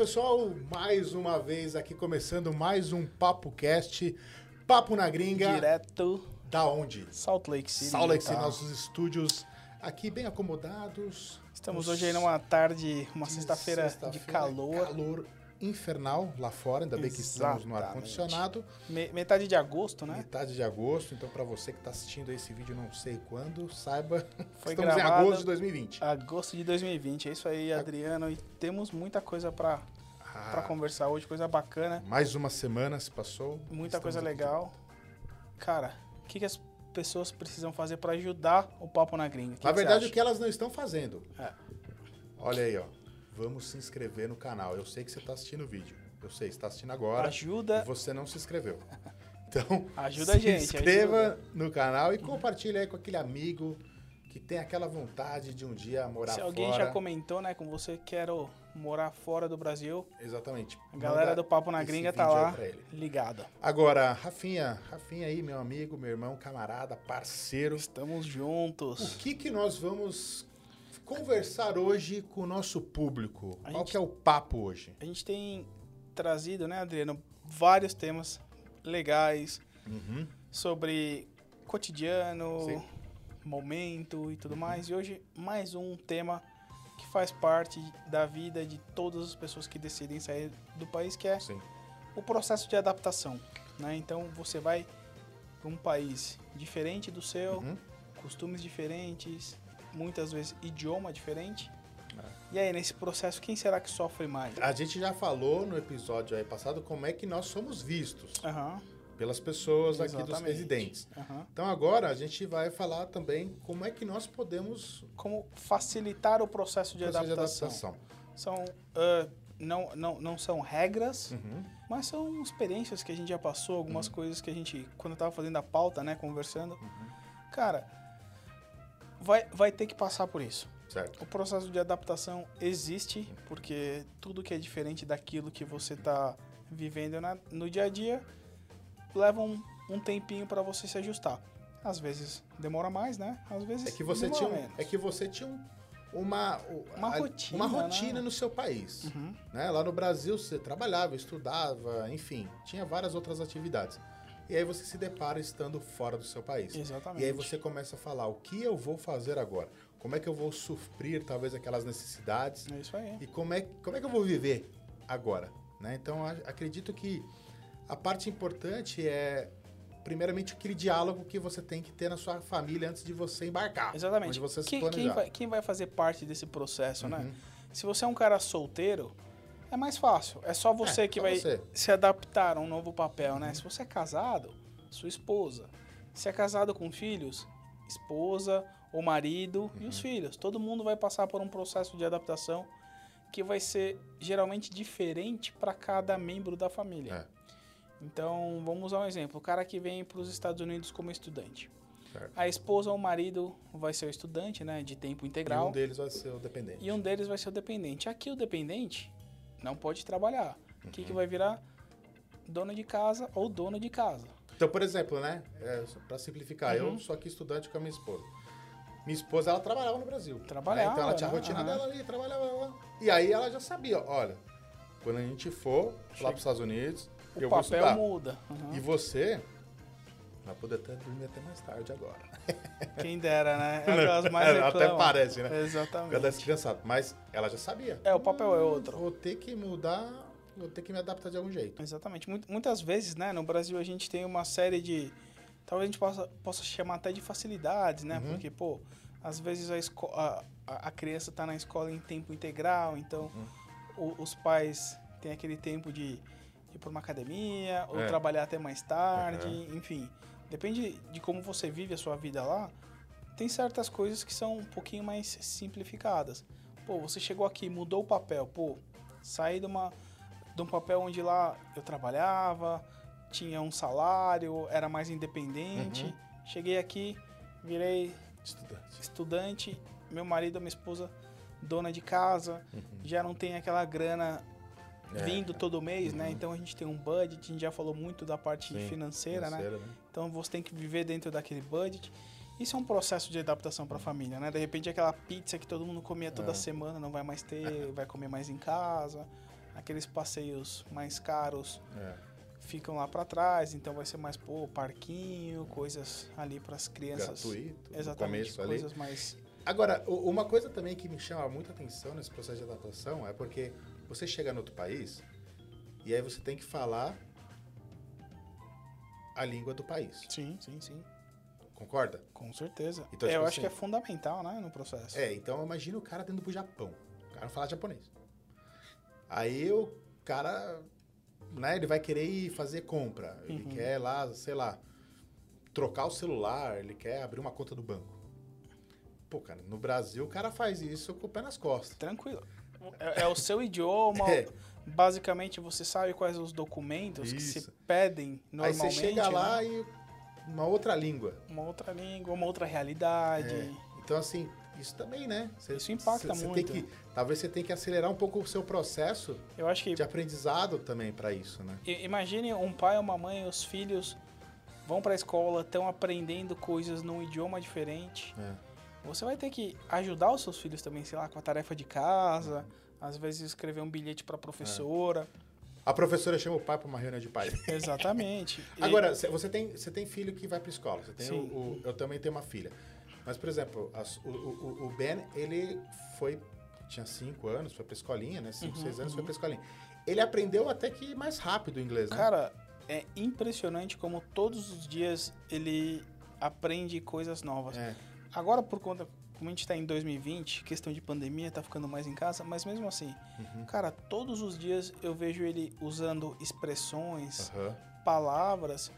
pessoal, mais uma vez aqui começando mais um Papo Cast, Papo na Gringa. Direto Da onde? Salt Lake City. Salt Lake City, Utah. nossos estúdios aqui bem acomodados. Estamos hoje aí numa tarde, uma de sexta-feira de sexta-feira, calor. Calor infernal lá fora, ainda bem que estamos no ar-condicionado. Me- metade de agosto, né? Metade de agosto, então para você que está assistindo esse vídeo não sei quando, saiba Foi estamos em agosto de 2020. Agosto de 2020. É isso aí, Adriano. E temos muita coisa pra, pra Ah, conversar hoje, coisa bacana, mais uma semana se passou. muita coisa aqui legal. Cara, o que, que as pessoas precisam fazer pra ajudar o Papo na Gringa? Que Na que verdade, o que elas não estão fazendo. É. Olha aí, ó. Vamos se inscrever no canal. Eu sei que você está assistindo o vídeo. Eu sei, você está assistindo agora. Ajuda, E você não se inscreveu. Então, Ajuda se a gente, inscreva no canal e compartilhe aí com aquele amigo que tem aquela vontade de um dia morar se alguém fora. já comentou, né, com você, quero morar fora do Brasil, Exatamente. a galera do Papo na Gringa tá lá, ligada. Agora, Rafinha, Rafinha aí, meu amigo, meu irmão, camarada, parceiro. Estamos O juntos. que que nós vamos conversar hoje com o nosso público? A Qual gente- que é o papo hoje? A gente tem trazido, né, Adriano, vários temas legais Uhum. sobre cotidiano, Sim. momento e tudo mais. E hoje, mais um tema que faz parte da vida de todas as pessoas que decidem sair do país, que é Sim. o processo de adaptação. Né? Então, você vai para um país diferente do seu, Uhum. costumes diferentes, muitas vezes idioma diferente. É. E aí, nesse processo, quem será que sofre mais? A gente já falou no episódio passado como é que nós somos vistos Aham, pelas pessoas aqui dos Exatamente. residentes. aham. Então agora a gente vai falar também como é que nós podemos Como facilitar o processo de fazer adaptação. São, ah, não, não, não são regras, Uhum. mas são experiências que a gente já passou, algumas coisas que a gente, quando eu tava fazendo a pauta, né, conversando, cara, vai, vai ter que passar por isso. Certo. O processo de adaptação existe, porque tudo que é diferente daquilo que você está vivendo na- no dia a dia leva um, um tempinho para você se ajustar. Às vezes demora mais, né? Às vezes É que você tinha, menos. é que você tinha um- uma Uma a- rotina, uma rotina né? no seu país. Uhum. né? Lá no Brasil você trabalhava, estudava, enfim, tinha várias outras atividades. E aí você se depara estando fora do seu país. Exatamente. E aí você começa a falar o que eu vou fazer agora? Como é que eu vou suprir talvez aquelas necessidades? É isso aí. E como é, como é que eu vou viver agora? Né? Então, acredito que a parte importante é, primeiramente, aquele diálogo que você tem que ter na sua família antes de você embarcar. Exatamente. Você Quem, quem vai, quem vai fazer parte desse processo, né? Uhum. Se você é um cara solteiro, é mais fácil. É só você É, que só vai você. se adaptar a um novo papel, né? Se você é casado, sua esposa. Se é casado com filhos, esposa, o marido e Uhum. os filhos. Todo mundo vai passar por um processo de adaptação que vai ser geralmente diferente para cada membro da família. É. Então, vamos usar um exemplo. O cara que vem para os Estados Unidos como estudante. Certo. A esposa ou o marido vai ser o estudante, né, de tempo E integral. um deles vai ser o dependente. E um deles vai ser o dependente. Aqui o dependente não pode trabalhar. O Uhum. que, que vai virar? Dono de casa ou dono de casa. Então, por exemplo, né? É, para simplificar, Uhum. eu sou aqui estudante com a minha esposa. Minha esposa, ela trabalhava no Brasil. né? Trabalhava, Então ela tinha a né? rotina Aham. dela ali, trabalhava lá. E aí ela já sabia, olha, quando a gente for lá Chega- para os Estados Unidos, O eu vou papel estudar. muda. Uhum. E você vai poder até dormir até mais tarde agora. Quem dera, né? É o que elas mais Até reclamam. parece, né? Exatamente. descansado. Mas ela já sabia. É, o papel é outro. Vou ter que mudar, vou ter que me adaptar de algum jeito. Exatamente. Mu- Muitas vezes, né, no Brasil a gente tem uma série de. Talvez a gente possa, possa chamar até de facilidades, né? Uhum. Porque, pô, às vezes a, esco- a, a criança tá na escola em tempo integral, então Uhum. o- os pais têm aquele tempo de, de ir para uma academia, ou É. trabalhar até mais tarde, Uhum. enfim. Depende de como você vive a sua vida lá, tem certas coisas que são um pouquinho mais simplificadas. Pô, você chegou aqui, mudou o papel, pô, saí de, uma, de um papel onde lá eu trabalhava, tinha um salário, era mais independente. Uhum. Cheguei aqui, virei Estudante. estudante, meu marido, minha esposa, dona de casa, já não tem aquela grana Uhum. É, vindo todo mês, né? Então a gente tem um budget, a gente já falou muito da parte Sim, financeira, né? financeira, né? Então você tem que viver dentro daquele budget. Isso é um processo de adaptação para a família, né? De repente aquela pizza que todo mundo comia toda É. semana não vai mais ter, vai comer mais em casa. aqueles passeios mais caros É. ficam lá para trás, então vai ser mais pô, parquinho, coisas ali para as crianças. Gratuito. Exatamente, começo ali. coisas mais Agora, uma coisa também que me chama muita atenção nesse processo de adaptação é porque você chega no outro país e aí você tem que falar a língua do país. Sim, sim, sim. Concorda? Com certeza. Então, É, tipo eu acho assim- que é fundamental, né, no processo. É, então imagina o cara tendo pro Japão. O cara não fala japonês. Aí o cara, né, ele vai querer ir fazer compra. Ele Uhum. quer lá, sei lá, trocar o celular, ele quer abrir uma conta do banco. Pô, cara, no Brasil o cara faz isso com o pé nas costas. Tranquilo. É, é o seu idioma. É. Basicamente, você sabe quais os documentos que se Isso. pedem Aí normalmente. você chega lá né? e uma outra língua. Uma outra língua, uma outra realidade. É. Então, assim, isso também, né? Você- Isso impacta você muito. Tem que, talvez você tenha que acelerar um pouco o seu processo Eu acho que de aprendizado também para isso, né? Imagine um pai ou uma mãe, os filhos vão para a escola, estão aprendendo coisas num idioma diferente. É. Você vai ter que ajudar os seus filhos também, sei lá, com a tarefa de casa, às vezes escrever um bilhete para a professora. A professora chama o pai para uma reunião de pais. Exatamente. Agora, cê- você tem, você tem filho que vai para escola. Você tem o, o- eu também tenho uma filha. Mas, por exemplo, as- o, o- o Ben, ele foi... Tinha cinco anos, foi para escolinha, né? Cinco, Uhum, seis anos, foi uhum. para escolinha. Ele aprendeu até que mais rápido o inglês, né? cara, é impressionante como todos os dias ele aprende coisas novas. É. Agora, por conta, como a gente está em 2020, questão de pandemia, tá ficando mais em casa, mas mesmo assim, Uhum. cara, todos os dias eu vejo ele usando expressões, Aham. palavras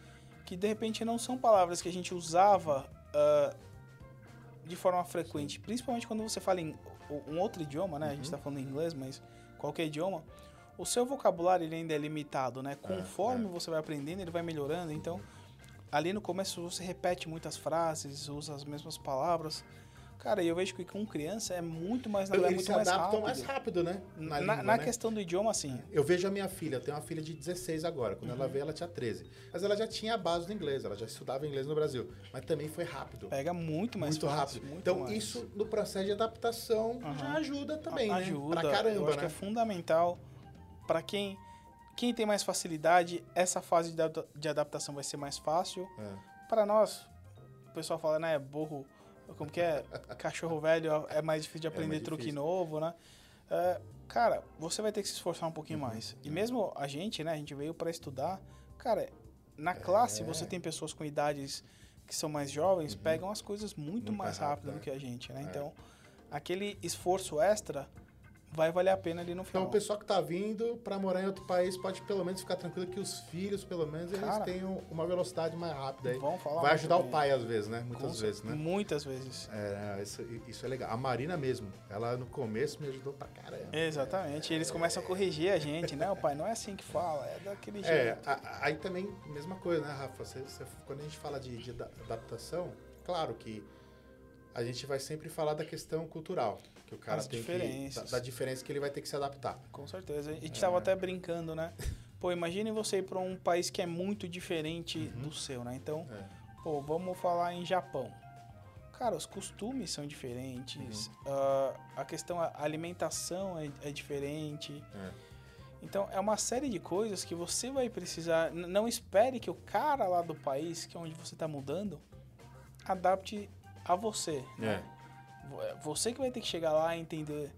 que de repente não são palavras que a gente usava ah, de forma frequente, principalmente quando você fala em um outro idioma, né? A gente Uhum. está falando em inglês, mas qualquer idioma, o seu vocabulário ele ainda é limitado, né? Conforme é. você vai aprendendo, ele vai melhorando. Então, ali no começo você repete muitas frases, usa as mesmas palavras. Cara, e eu vejo que com criança é muito mais, é Eles muito se mais adaptam rápido. mais rápido, né? Na, língua, na né? questão do idioma, sim. Eu vejo a minha filha, eu tenho uma filha de 16 agora. Quando Uhum. ela veio, ela tinha 13. Mas ela já tinha a base do inglês, ela já estudava inglês no Brasil. Mas também foi rápido. Pega muito mais muito fácil, rápido. muito então, mais. isso no processo de adaptação Aham. já ajuda também, né? ajuda. Pra caramba, eu acho né? que é fundamental para quem quem tem mais facilidade, essa fase de, adapta- de adaptação vai ser mais fácil. É. Para nós, o pessoal fala, né, burro, como que é? Cachorro velho é mais difícil de aprender mais truque difícil. novo, né? É, cara, você vai ter que se esforçar um pouquinho Uhum. mais. E mesmo a gente, né, a gente veio para estudar, cara, na classe você tem pessoas com idades que são mais jovens, pegam as coisas muito, Muito mais rápido rápido, do que a gente, né? É. Então, aquele esforço extra vai valer a pena ali no Então, final. o pessoal que tá vindo pra morar em outro país pode pelo menos ficar tranquilo que os filhos, pelo menos, eles Cara, tenham uma velocidade mais rápida aí. Vão falar Vai ajudar o bem. pai, às vezes, né? Com Muitas cer- vezes, né? Muitas vezes. É, isso, isso é legal. A Marina mesmo, ela no começo me ajudou pra caramba. Exatamente. Eles começam a corrigir a gente, né? O pai não é assim que fala, é daquele É, jeito. a- aí também, mesma coisa, né, Rafa? Você- você- quando a gente fala de, de ada- adaptação, claro que a gente vai sempre falar da questão cultural. Que o cara As tem que. Da, da diferença que ele vai ter que se adaptar. Com certeza. A gente É. tava até brincando, né? Pô, imagine você ir para um país que é muito diferente do seu, né? Então, É. pô, vamos falar em Japão. Cara, os costumes são diferentes, ah, a questão, a alimentação é, é diferente. É. Então, é uma série de coisas que você vai precisar. Não espere que o cara lá do país, que é onde você está mudando, adapte a você. né? É Você que vai ter que chegar lá e entender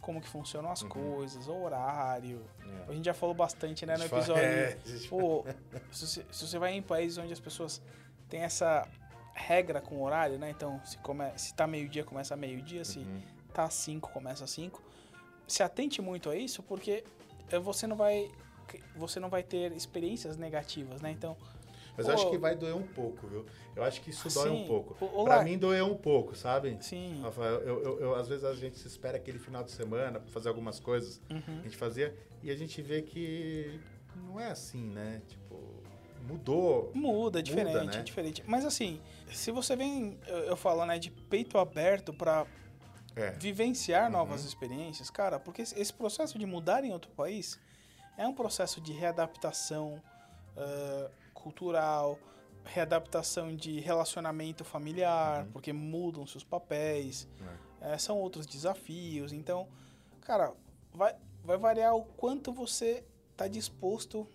como que funcionam as Uhum. coisas, horário. É. A gente já falou bastante, né, no episódio. é, Pô, se você, se você vai em países onde as pessoas têm essa regra com horário, né? Então, se, come, se tá meio-dia, começa meio-dia, se Uhum. tá às 5, começa às 5. Se atente muito a isso, porque eh, você não vai você não vai ter experiências negativas, né? Então, Mas eu acho que vai doer um pouco, viu? Eu acho que isso dói um pouco. lá- mim doeu um pouco, sabe? sim, Rafael, eu, eu- eu- às vezes a gente se espera aquele final de semana pra fazer algumas coisas. uhum, A gente fazia e a gente vê que não é assim, né? Tipo, mudou. muda, é diferente, né? é diferente. Mas assim, se você vem, eu, eu falo, né, de peito aberto pra É. vivenciar Uhum. novas experiências, cara, porque esse processo de mudar em outro país é um processo de readaptação ah, cultural, readaptação de relacionamento familiar, Uhum. porque mudam seus papéis, eh, são outros desafios. Então, cara, vai, vai variar o quanto você está disposto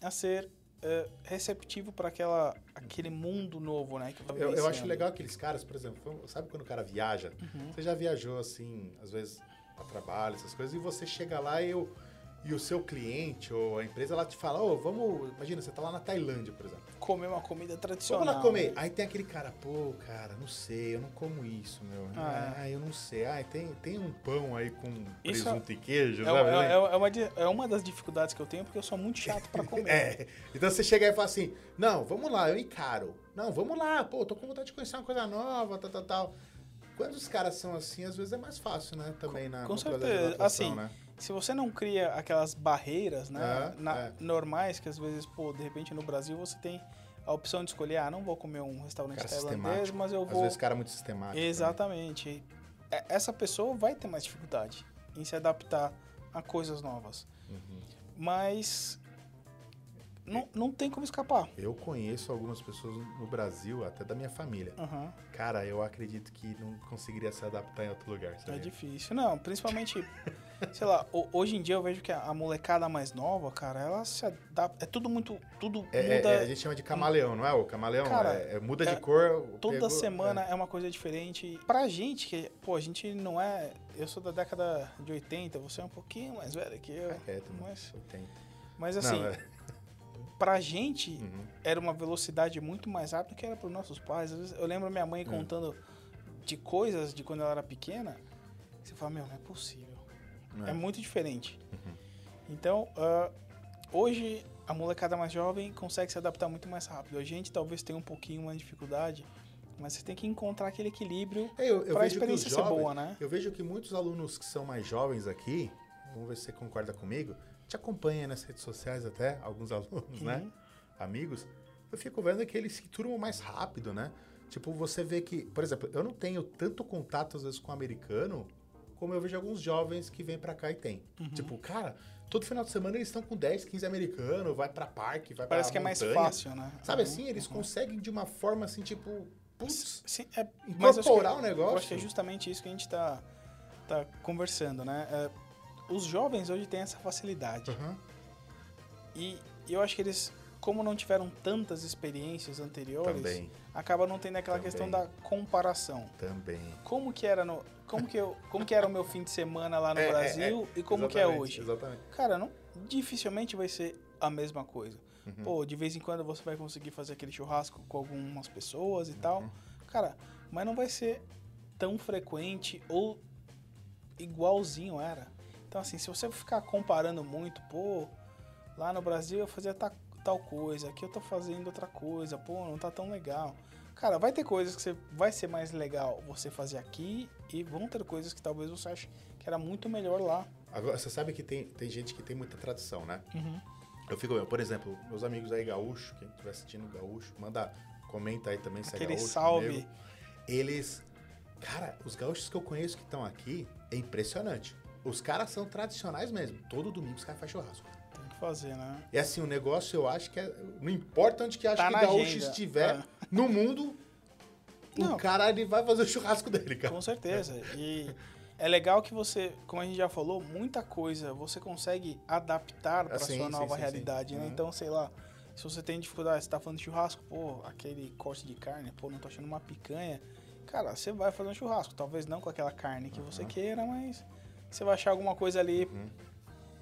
a ser é, receptivo para aquela aquele mundo novo, né? tá Eu, eu acho legal aqueles caras, por exemplo, sabe quando o cara viaja? Uhum. Você já viajou assim, às vezes a trabalho, essas coisas, e você chega lá e, o e o seu cliente ou a empresa, ela te fala, ô, vamos. Imagina, você tá lá na Tailândia, por exemplo. Comer uma comida tradicional. Vamos lá comer. Aí tem aquele cara, pô, cara, não sei, eu não como isso, meu. Ah, Ah, eu não sei. Ah, tem, tem um pão aí com presunto e queijo, É, sabe? é- é- é uma, é uma das dificuldades que eu tenho, porque eu sou muito chato para comer. É. Então você chega aí e fala assim: não, vamos lá, eu encaro. Não, vamos lá, pô, tô com vontade de conhecer uma coisa nova, tal, tal, tal. Quando os caras são assim, às vezes é mais fácil, né? Também na com processo de certeza. Assim, né? Se você não cria aquelas barreiras, né, É, na- é. normais, que às vezes, pô, de repente no Brasil você tem a opção de escolher, ah, não vou comer um restaurante Cara tailandês, mas eu Às vou... vezes cara é muito sistemático. né? Exatamente. Essa pessoa vai ter mais dificuldade em se adaptar a coisas novas. Uhum. Mas não, não tem como escapar. Eu conheço algumas pessoas no Brasil, até da minha família. Aham. Cara, eu acredito que não conseguiria se adaptar em outro lugar. É difícil. Não, principalmente, sei lá, ho- hoje em dia eu vejo que a molecada mais nova, cara, ela se adapta. É tudo muito. Tudo É, é, muda. é, a gente chama de camaleão, não é? O camaleão Cara, é- é- muda é- de cor. Toda pegou- semana é. uma coisa diferente. Pra gente, que, pô, a gente não é. Eu sou da década de 80, você é um pouquinho mais velho que eu. É, quieto. Mas, Eu tenho. mas assim, Não, é- pra gente, Uhum. era uma velocidade muito mais rápida que era pros nossos pais. Vezes, eu lembro minha mãe É. contando de coisas de quando ela era pequena. que Você fala, meu, não é possível. É, É. muito diferente. Uhum. Então, ah, hoje a molecada mais jovem consegue se adaptar muito mais rápido. A gente talvez tenha um pouquinho mais de dificuldade, mas você tem que encontrar aquele equilíbrio É, vejo que experiência os ser jovens, boa, né? Eu vejo que muitos alunos que são mais jovens aqui, vamos ver se você concorda comigo, te acompanha nas redes sociais até, alguns alunos, né? Amigos. Eu fico vendo que eles se turmam mais rápido, né? Tipo, você vê que, por exemplo, eu não tenho tanto contato às vezes com o americano, como eu vejo alguns jovens que vêm pra cá e tem. Uhum. Tipo, cara, todo final de semana eles estão com 10, 15 americanos, vai pra parque, vai Parece pra que é mais montanha. fácil, né? Sabe Uhum, assim, eles uhum. conseguem de uma forma assim, tipo, putz, Sim, é, mas incorporar o negócio. Eu acho que é justamente isso que a gente tá, tá conversando, né? É, os jovens hoje têm essa facilidade. Aham. E eu acho que eles, como não tiveram tantas experiências anteriores, Também, acaba não tendo aquela Também. questão da comparação. também. Como que era no, como que eu, como que era o meu fim de semana lá no É, é, Brasil e como que é Exatamente, hoje? Exatamente. Cara, não, dificilmente vai ser a mesma coisa. Uhum. Pô, de vez em quando você vai conseguir fazer aquele churrasco com algumas pessoas e tal. Uhum. Cara, mas não vai ser tão frequente ou igualzinho era. Então, assim, se você ficar comparando muito, pô, lá no Brasil eu fazia ta- tal coisa, aqui eu tô fazendo outra coisa, pô, não tá tão legal. Cara, vai ter coisas que você vai ser mais legal você fazer aqui e vão ter coisas que talvez você ache que era muito melhor lá. Agora, você sabe que tem, tem gente que tem muita tradição, né? Uhum. Eu fico, eu, por exemplo, meus amigos aí gaúcho, quem estiver assistindo gaúcho, manda, comenta aí também se é Aquele gaúcho. salve. comigo. Eles, cara, os gaúchos que eu conheço que estão aqui, é impressionante. Os caras são tradicionais mesmo. Todo domingo os caras fazem churrasco. Tem que fazer, né? E assim, o negócio eu acho que é. Não importa onde que acho Tá que na gaúcho agenda. estiver É. no mundo, Não. o cara ele vai fazer o churrasco dele, cara. Com certeza. E é legal que você, como a gente já falou, muita coisa você consegue adaptar para Ah, sim, sua nova sim, realidade, sim. né? Uhum. Então, sei lá, se você tem dificuldade, você tá falando de churrasco, pô, aquele corte de carne, pô, não tô achando uma picanha. Cara, você vai fazer um churrasco, talvez não com aquela carne que você Uhum. queira, mas você vai achar alguma coisa ali. Uhum.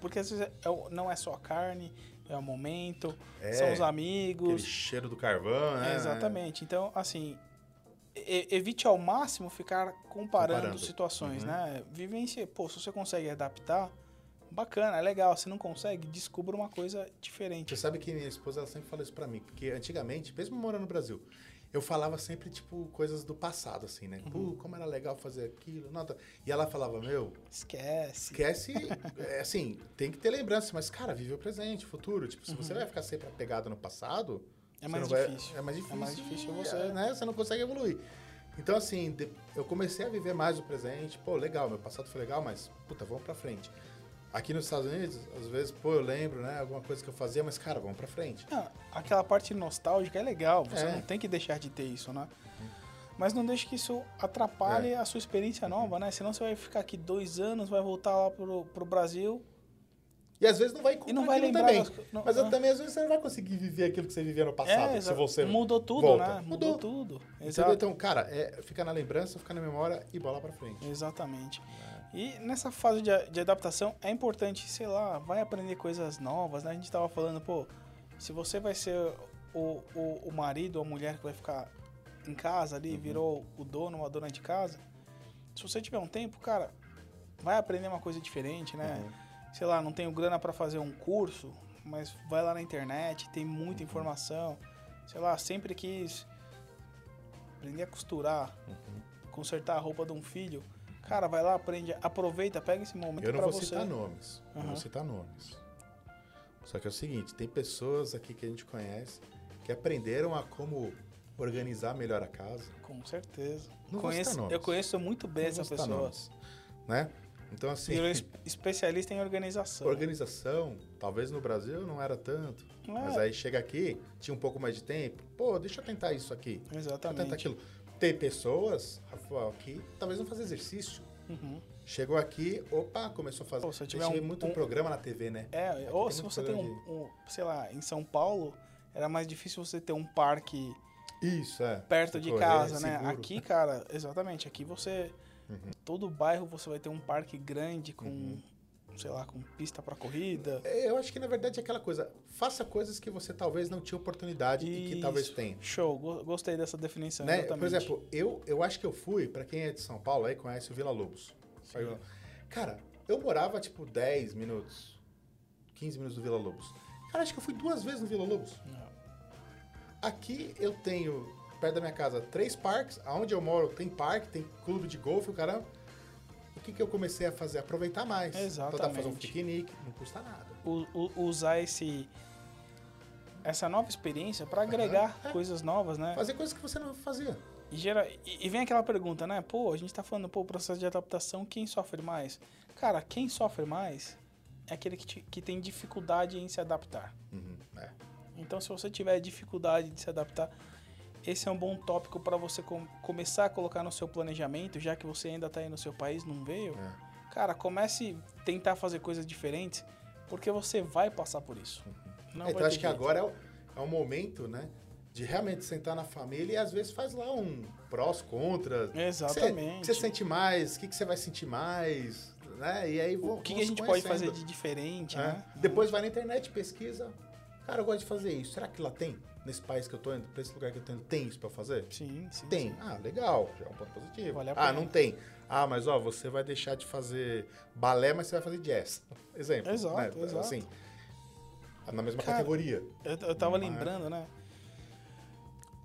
Porque às vezes é não é só a carne, é o momento, É, são os Aquele amigos. cheiro do carvão, né? Exatamente. Então, assim, evite ao máximo ficar comparando, Comparando. situações, Uhum. né? Vivência, pô, se você consegue adaptar, bacana, é legal. Se não consegue, descubra uma coisa diferente. Você sabe que minha esposa ela sempre fala isso pra mim, porque antigamente, mesmo morando no Brasil, eu falava sempre, tipo, coisas do passado, assim, né? Uhum. Pô, como era legal fazer aquilo, nota. E ela falava, meu, Esquece. esquece, é, assim, tem que ter lembrança, mas, cara, vive o presente, o futuro. Tipo, se você vai ficar sempre apegado no passado, Uhum. É mais vai- difícil. é mais difícil. mais difícil você- é, né? Você não consegue evoluir. Então, assim, eu comecei a viver mais o presente. Pô, legal, meu passado foi legal, mas, puta, vamos pra frente. Aqui nos Estados Unidos, às vezes, pô, eu lembro, né, alguma coisa que eu fazia, mas, cara, vamos pra frente. Ah, aquela parte nostálgica é legal, você É. não tem que deixar de ter isso, né? Mas não deixe que isso atrapalhe É. a sua experiência nova, né? Senão você vai ficar aqui dois anos, vai voltar lá pro, pro Brasil, E às vezes não vai E não vai lembrar também. das- não- Mas ah. também às vezes você não vai conseguir viver aquilo que você vivia no passado, se exa- você mudou tudo, volta. né? Mudou, Mudou. tudo. Entendeu? Exato. Então, cara, é, fica na lembrança, fica na memória e bola pra frente. Exatamente. E nessa fase de, de adaptação é importante, sei lá, vai aprender coisas novas, né? A gente tava falando, pô, se você vai ser o, o, o marido ou a mulher que vai ficar em casa ali, virou o dono ou a dona de casa, se você tiver um tempo, cara, vai aprender uma coisa diferente, né? Sei lá, não tenho grana pra fazer um curso, mas vai lá na internet, tem muita informação. Sei lá, sempre quis aprender a costurar, consertar a roupa de um filho. Cara, vai lá, aprende, aproveita, pega esse momento Eu não vou você. citar nomes. Eu não vou citar nomes. Só que é o seguinte, tem pessoas aqui que a gente conhece que aprenderam a como organizar melhor a casa. Com certeza. Não vou conheço, citar nomes. eu conheço muito bem Não vou essa citar pessoa. nomes, Né? Então, assim, Virou es- especialista em organização. organização, talvez no Brasil não era tanto. É. Mas aí chega aqui, tinha um pouco mais de tempo. Pô, deixa eu tentar isso aqui. Deixa eu tentar Exatamente. aquilo. Tem pessoas, Rafael, que talvez não fazem exercício. Uhum. Chegou aqui, opa, começou a fazer. Pô, se tiver um- muito um- programa na TV, né? É, ou tem se você tem um, um, sei lá, em São Paulo, era mais difícil você ter um parque Isso, é. perto de correr, casa, né? seguro. Aqui, cara, exatamente, aqui você Uhum. todo bairro você vai ter um parque grande com, sei lá, com pista pra corrida. É, Eu acho que na verdade é aquela coisa. Faça coisas que você talvez não tinha oportunidade e que Isso. talvez tenha. Show, go- gostei dessa definição, Né? Por exemplo, eu, eu acho que eu fui, pra quem é de São Paulo aí, conhece o Vila Lobos. Eu- Cara, eu morava tipo 10 minutos, 15 minutos do Vila Lobos. Cara, acho que eu fui duas vezes no Vila Lobos. Não. Aqui eu tenho, perto da minha casa, três parques. Aonde eu moro tem parque, tem clube de golfe, o caramba. Que, que eu comecei a fazer? Aproveitar mais. Dá pra fazer um Exatamente. piquenique, não custa nada. Usar esse essa nova experiência pra agregar é. coisas novas, né? Fazer coisas que você não fazia. E, gera, e, vem aquela pergunta, né? Pô, a gente tá falando, pô, processo de adaptação, quem sofre mais? Cara, quem sofre mais é aquele que, te- que tem dificuldade em se adaptar. Uhum, é. Então, se você tiver dificuldade de se adaptar, esse é um bom tópico para você com- começar a colocar no seu planejamento, já que você ainda tá aí no seu país, não veio. É. Cara, comece a tentar fazer coisas diferentes, porque você vai passar por isso. Não É, então acho que jeito. agora é o, é o momento, né? De realmente sentar na família e às vezes faz lá um prós, contras. Exatamente. O que você sente mais? O que, que você vai sentir mais? Né? E aí vão, O que, que a gente pode fazer de diferente, né? né? Depois vai na internet, pesquisa. Cara, eu gosto de fazer isso. Será que lá tem? Nesse país que eu tô indo, pra esse lugar que eu tô indo, tem isso pra fazer? Sim, sim. Tem. sim. Ah, legal. Já é um ponto positivo. Vale ah, não tem. Ah, mas ó, você vai deixar de fazer balé, mas você vai fazer jazz. Exemplo. Exato, né? exato. Assim, na mesma Cara, categoria. Eu, eu tava Mas- lembrando, né?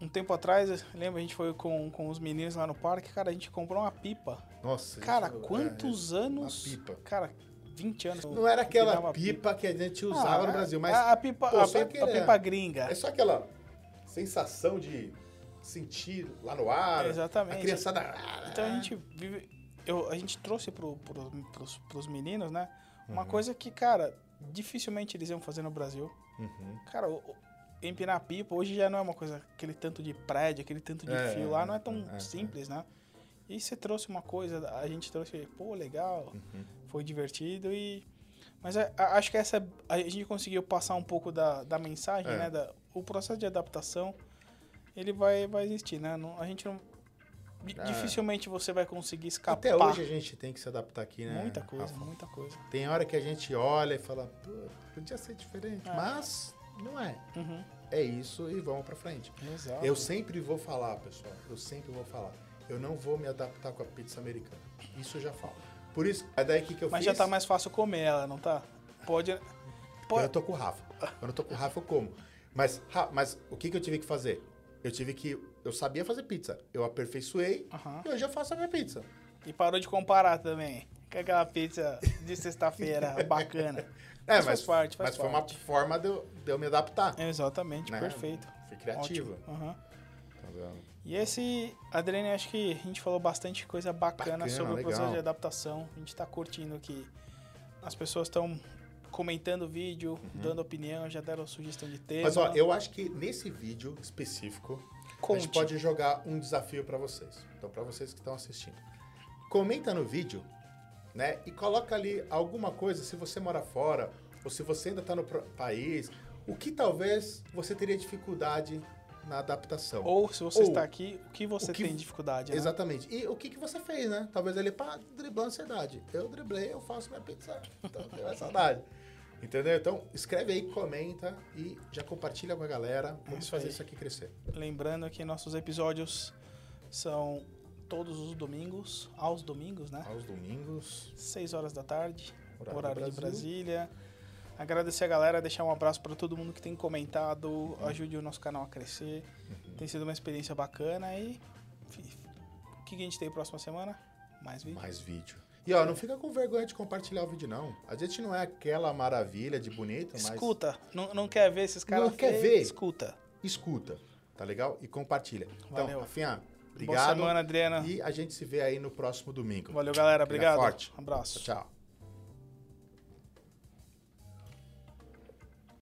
Um tempo atrás, lembra, a gente foi com, com os meninos lá no parque, cara, a gente comprou uma pipa. Nossa. Cara, isso- quantos é, anos? Uma pipa. Cara, 20 anos. Não era aquela empinava pipa, que a gente Ah, usava no é- Brasil, mas A, a pipa, pô, a, pipa, a aquele- pipa gringa. é só aquela sensação de sentir lá no ar. Exatamente. A criançada. ah, Então a gente vive. Eu, a gente trouxe pro, pro, pros, pros meninos, né? Uma Uhum. coisa que, cara, dificilmente eles iam fazer no Brasil. Uhum. Cara, o, empinar pipa hoje já não é uma coisa, aquele tanto de prédio, aquele tanto de É, fio lá, não é tão é, é. simples, né? E você trouxe uma coisa, a gente trouxe, pô, legal, Uhum. foi divertido e. Mas a- a- acho que essa. A gente conseguiu passar um pouco da, da mensagem, É. né? Da, o processo de adaptação, ele vai, vai existir, né? Não- a gente não. É. Dificilmente você vai conseguir escapar. Até hoje a gente tem que se adaptar aqui, né? Muita coisa, Rafa? muita coisa. Tem hora que a gente olha e fala, Pô, podia ser diferente, É. mas não é. Uhum. É isso e vamos pra frente. Exato. Eu sempre vou falar, pessoal, eu sempre vou falar. Eu não vou me adaptar com a pizza americana. Isso eu já falo. Por isso, é daí que, que eu Mas fiz. já tá mais fácil comer ela, não tá? Pode. Pode eu tô com o Rafa. Quando eu tô com o Rafa, eu como. Mas, mas o que, que eu tive que fazer? Eu tive que. Eu sabia fazer pizza. Eu aperfeiçoei Aham. e hoje eu faço a minha pizza. E parou de comparar também. Com aquela pizza de sexta-feira bacana. É, Mas mas, faz parte, faz mas foi parte. uma forma de eu, de eu me adaptar. Exatamente, né? perfeito. Fui criativo. Aham. Tá vendo? E esse, Adriane, acho que a gente falou bastante coisa bacana, Bacana, sobre o processo legal. de adaptação. A gente tá curtindo que as pessoas estão comentando o vídeo, dando opinião, já deram sugestão de tema. Uhum. Mas ó, eu acho que nesse vídeo específico, a Conte. gente pode jogar um desafio pra vocês. Então, pra vocês que estão assistindo. Comenta no vídeo, né? E coloca ali alguma coisa, se você mora fora, ou se você ainda está no país, o que talvez você teria dificuldade na adaptação. Ou se você Ou, está aqui, o que você o que- tem dificuldade, né? Exatamente. E o que, que você fez, né? Talvez ele para driblar a ansiedade. Eu driblei, eu faço minha pizza. Então, tenho essa saudade. Entendeu? Então, escreve aí, comenta e já compartilha com a galera. Vamos Isso fazer aí. isso aqui crescer. Lembrando que nossos episódios são todos os domingos, aos domingos, né? Aos domingos. 6 horas da tarde, Horário horário, de. Brasília. Agradecer a galera, deixar um abraço para todo mundo que tem comentado, ajude o nosso canal a crescer. Tem sido uma experiência bacana e o que a gente tem próxima semana? Mais vídeo. Mais vídeo. E ó, não fica com vergonha de compartilhar o vídeo, não. A gente não é aquela maravilha de bonito, mas Escuta, não, não quer ver esses caras Não quer ver? Escuta. escuta, tá legal? E compartilha. Então. Rafinha, Boa obrigado. semana, Adriana. E a gente se vê aí no próximo domingo. Valeu, galera. Obrigado. forte. Um abraço. Tchau.